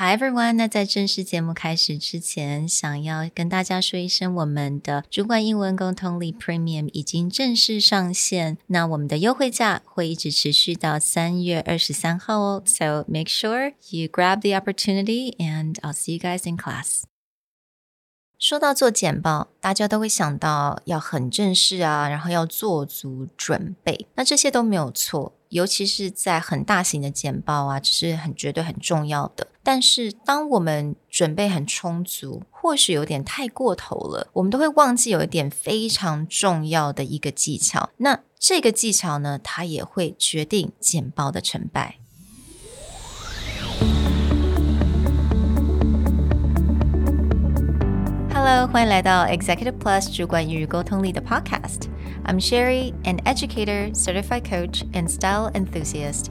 Hi everyone，那在正式节目开始之前，想要跟大家说一声，我们的主管英文沟通力 Premium 已经正式上线。那我们的优惠价会一直持续到三月二十三号哦。So make sure you grab the opportunity, and I'll see you guys in class. 说到做简报，大家都会想到要很正式啊，然后要做足准备。那这些都没有错，尤其是在很大型的简报啊，这是很绝对很重要的。但是，当我们准备很充足，或许有点太过头了，我们都会忘记有一点非常重要的一个技巧。那这个技巧呢，它也会决定简报的成败。Hello，欢迎来到 Executive Plus 主管与沟通力的 Podcast。I'm Sherry, an educator, certified coach, and style enthusiast.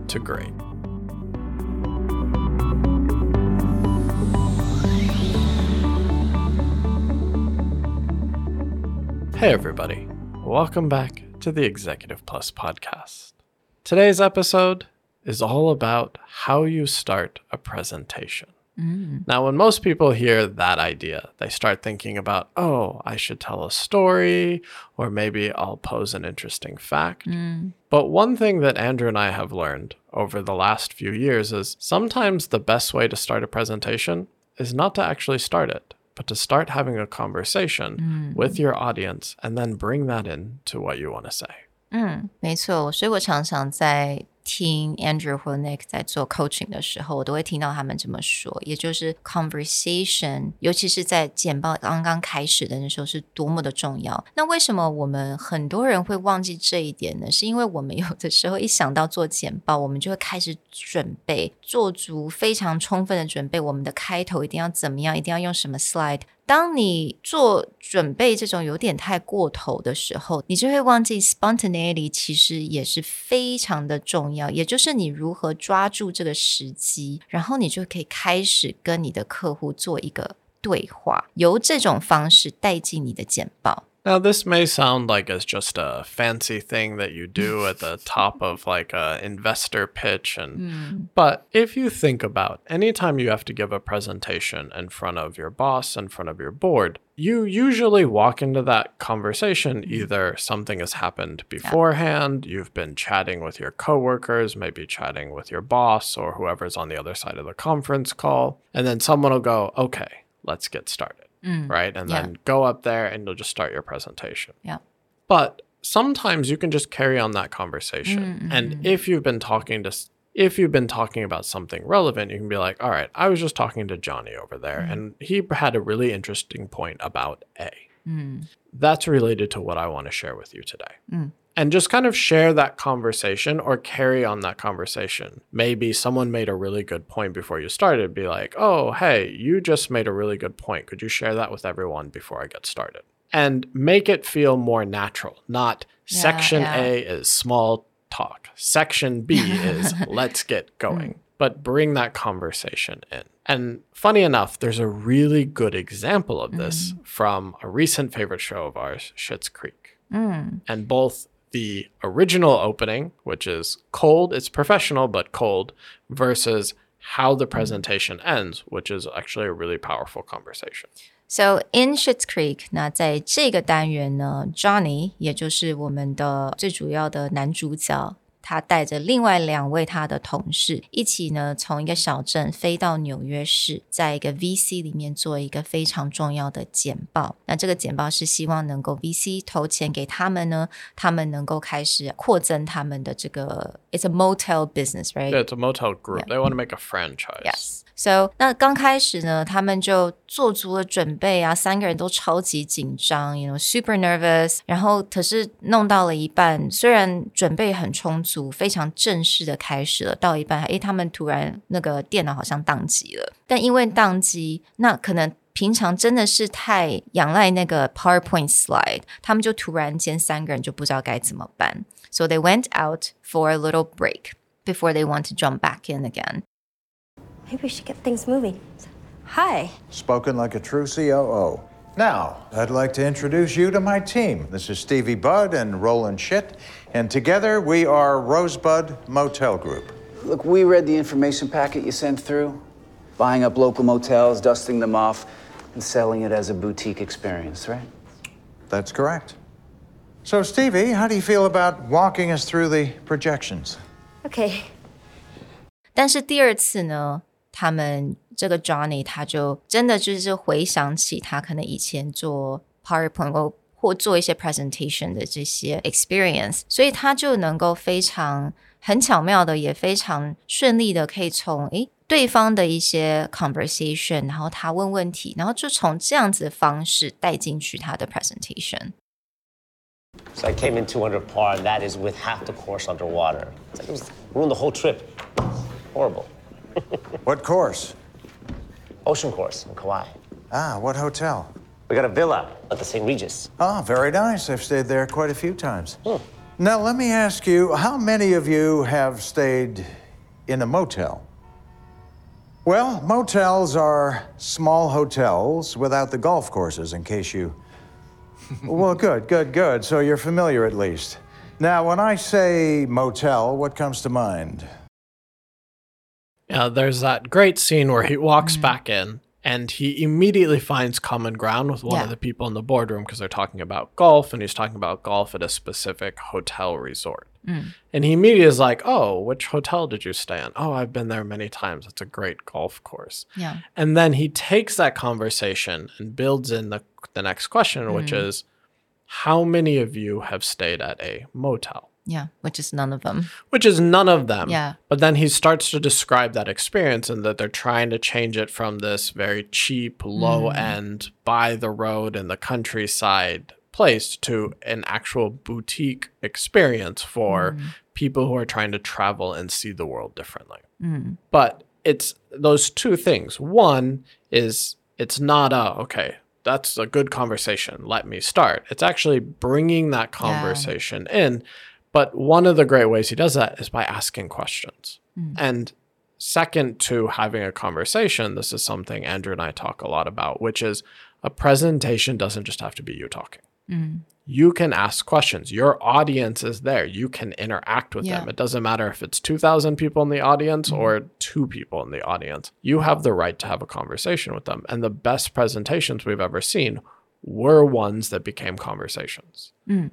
to great. Hey, everybody. Welcome back to the Executive Plus podcast. Today's episode is all about how you start a presentation. Mm. Now, when most people hear that idea, they start thinking about, oh, I should tell a story, or maybe I'll pose an interesting fact. Mm. But one thing that Andrew and I have learned over the last few years is sometimes the best way to start a presentation is not to actually start it, but to start having a conversation mm. with your audience and then bring that in to what you want to say. 嗯，没错，所以我常常在 听 Andrew 或 Nick 在做 coaching 的时候，我都会听到他们这么说，也就是 conversation，尤其是在简报刚刚开始的那时候，是多么的重要。那为什么我们很多人会忘记这一点呢？是因为我们有的时候一想到做简报，我们就会开始准备，做足非常充分的准备，我们的开头一定要怎么样，一定要用什么 slide。当你做准备这种有点太过头的时候，你就会忘记 spontaneity 其实也是非常的重要，也就是你如何抓住这个时机，然后你就可以开始跟你的客户做一个对话，由这种方式带进你的简报。Now, this may sound like it's just a fancy thing that you do at the top of like a investor pitch and mm. but if you think about anytime you have to give a presentation in front of your boss in front of your board, you usually walk into that conversation hmm. either something has happened beforehand, yeah. you've been chatting with your coworkers, maybe chatting with your boss or whoever's on the other side of the conference call, and then someone will go, "Okay, let's get started." Mm. right? And yeah. then go up there and you'll just start your presentation. Yeah. But sometimes you can just carry on that conversation. Mm-hmm. And if you've been talking to if you've been talking about something relevant, you can be like, all right, I was just talking to Johnny over there, mm. and he had a really interesting point about A. Mm. That's related to what I want to share with you today. Mm and just kind of share that conversation or carry on that conversation. Maybe someone made a really good point before you started, be like, oh, hey, you just made a really good point. Could you share that with everyone before I get started? And make it feel more natural, not yeah, section yeah. A is small talk, section B is let's get going. But bring that conversation in. And funny enough, there's a really good example of this mm. from a recent favorite show of ours, Schitt's Creek. Mm. And both the original opening, which is cold, it's professional but cold, versus how the presentation ends, which is actually a really powerful conversation. So in Schitt's Creek，那在这个单元呢，Johnny 也就是我们的最主要的男主角， 他带着另外两位他的同事一起呢，从一个小镇飞到纽约市，在一个 VC 里面做一个非常重要的简报。那这个简报是希望能够 VC 投钱给他们呢，他们能够开始扩增他们的这个 It's a motel business, right? Yeah, it's a motel group. They want to make a franchise. Yes. So 那刚开始呢，他们就做足了准备啊，三个人都超级紧张，you know super nervous。然后可是弄到了一半，虽然准备很充足，非常正式的开始了，到一半，诶，他们突然那个电脑好像宕机了。但因为宕机，那可能平常真的是太仰赖那个 PowerPoint slide，他们就突然间三个人就不知道该怎么办。So they went out for a little break before they want to jump back in again. Maybe we should get things moving. Hi. Spoken like a true COO. Now, I'd like to introduce you to my team. This is Stevie Budd and Roland Schitt, and together we are Rosebud Motel Group. Look, we read the information packet you sent through. Buying up local motels, dusting them off, and selling it as a boutique experience, right? That's correct. So, Stevie, how do you feel about walking us through the projections? Okay. 但是第二次呢， 他们这个 Johnny 他就真的就是回想起他可能以前做 PowerPoint 或或做一些 presentation 的这些 experience，所以他就能够非常很巧妙的，也非常顺利的可以从诶对方的一些 conversation，然后他问问题，然后就从这样子的方式带进去他的 presentation。So I came in 200 par, and that is with half the course underwater. It was ruined the whole trip. Horrible. What course? Ocean course in Kauai. Ah, what hotel? We got a villa at the St. Regis. Ah, very nice. I've stayed there quite a few times. Now, let me ask you how many of you have stayed in a motel? Well, motels are small hotels without the golf courses, in case you. well, good, good, good. So you're familiar at least. Now, when I say motel, what comes to mind? Yeah, there's that great scene where he walks mm-hmm. back in and he immediately finds common ground with one Yeah. of the people in the boardroom because they're talking about golf and he's talking about golf at a specific hotel resort. Mm. And he immediately is like, Oh, which hotel did you stay in? Oh, I've been there many times. It's a great golf course. Yeah. And then he takes that conversation and builds in the, the next question, which mm. is, How many of you have stayed at a motel? Yeah, which is none of them. which is none of them. Yeah. But then he starts to describe that experience and that they're trying to change it from this very cheap, low mm. end, by the road in the countryside place to an actual boutique experience for mm. people who are trying to travel and see the world differently. Mm. But it's those two things. One is it's not a, okay, that's a good conversation. Let me start. It's actually bringing that conversation in. But one of the great ways he does that is by asking questions. Mm. And second to having a conversation, this is something Andrew and I talk a lot about, which is a presentation doesn't just have to be you talking. Mm. You can ask questions. Your audience is there. You can interact with them. It doesn't matter if it's 2,000 people in the audience mm-hmm. or two people in the audience. You have the right to have a conversation with them. And the best presentations we've ever seen were ones that became conversations. Mm.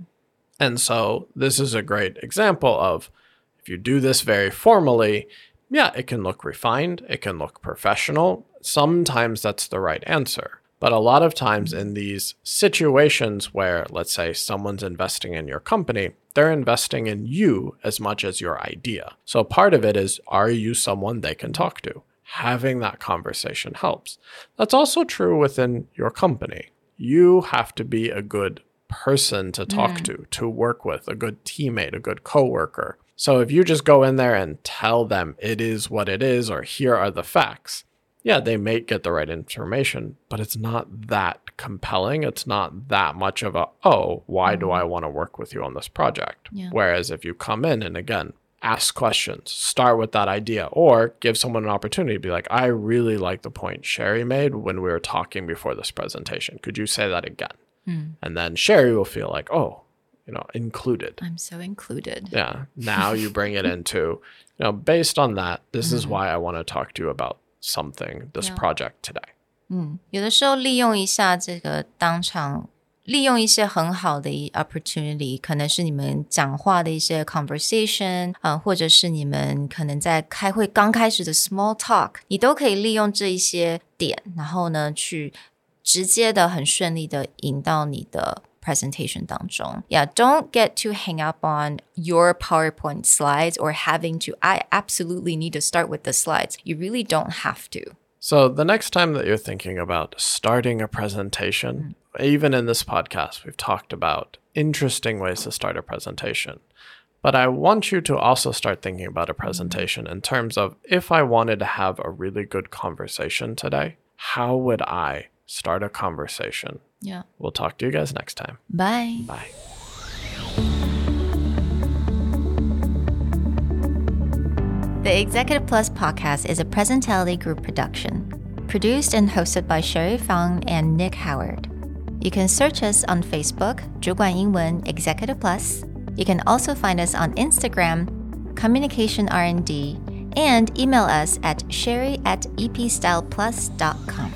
And so this is a great example of if you do this very formally, yeah, it can look refined, it can look professional. Sometimes that's the right answer. But a lot of times in these situations where, let's say, someone's investing in your company, they're investing in you as much as your idea. So part of it is are you someone they can talk to? Having that conversation helps. That's also true within your company. You have to be a good person to talk to, to work with, a good teammate, a good coworker. So if you just go in there and tell them it is what it is or here are the facts, yeah, they may get the right information, but it's not that compelling. It's not that much of a, oh, why do mm. I want to work with you on this project? Yeah. Whereas if you come in and again, ask questions, start with that idea, or give someone an opportunity to be like, I really like the point Sherry made when we were talking before this presentation. Could you say that again? And then Sherry will feel like, oh, you know, included. I'm so included. Yeah. Now you bring it into, you know, based on that, this is why I want to talk to you about something, this Yeah. project today. 有的时候利用一下这个当场，利用一些很好的一 opportunity，可能是你们讲话的一些 conversation，啊、或者是你们可能在开会刚开始的 small talk，你都可以利用这一些点，然后呢，去 直接的很顺利的引到你的 presentation 当中。Yeah, don't get too hang up on your PowerPoint slides or having to I absolutely need to start with the slides. You really don't have to. So, the next time that you're thinking about starting a presentation, even in this podcast, we've talked about interesting ways to start a presentation. But I want you to also start thinking about a presentation in terms of if I wanted to have a really good conversation today, how would I start a conversation? Yeah. We'll talk to you guys next time. Bye. Bye. The Executive Plus podcast is a Presentality Group production, produced and hosted by Sherry Fang and Nick Howard. You can search us on Facebook, 主管英文 Executive Plus. You can also find us on Instagram, Communication R&D, and email us at sherry at epstyleplus.com.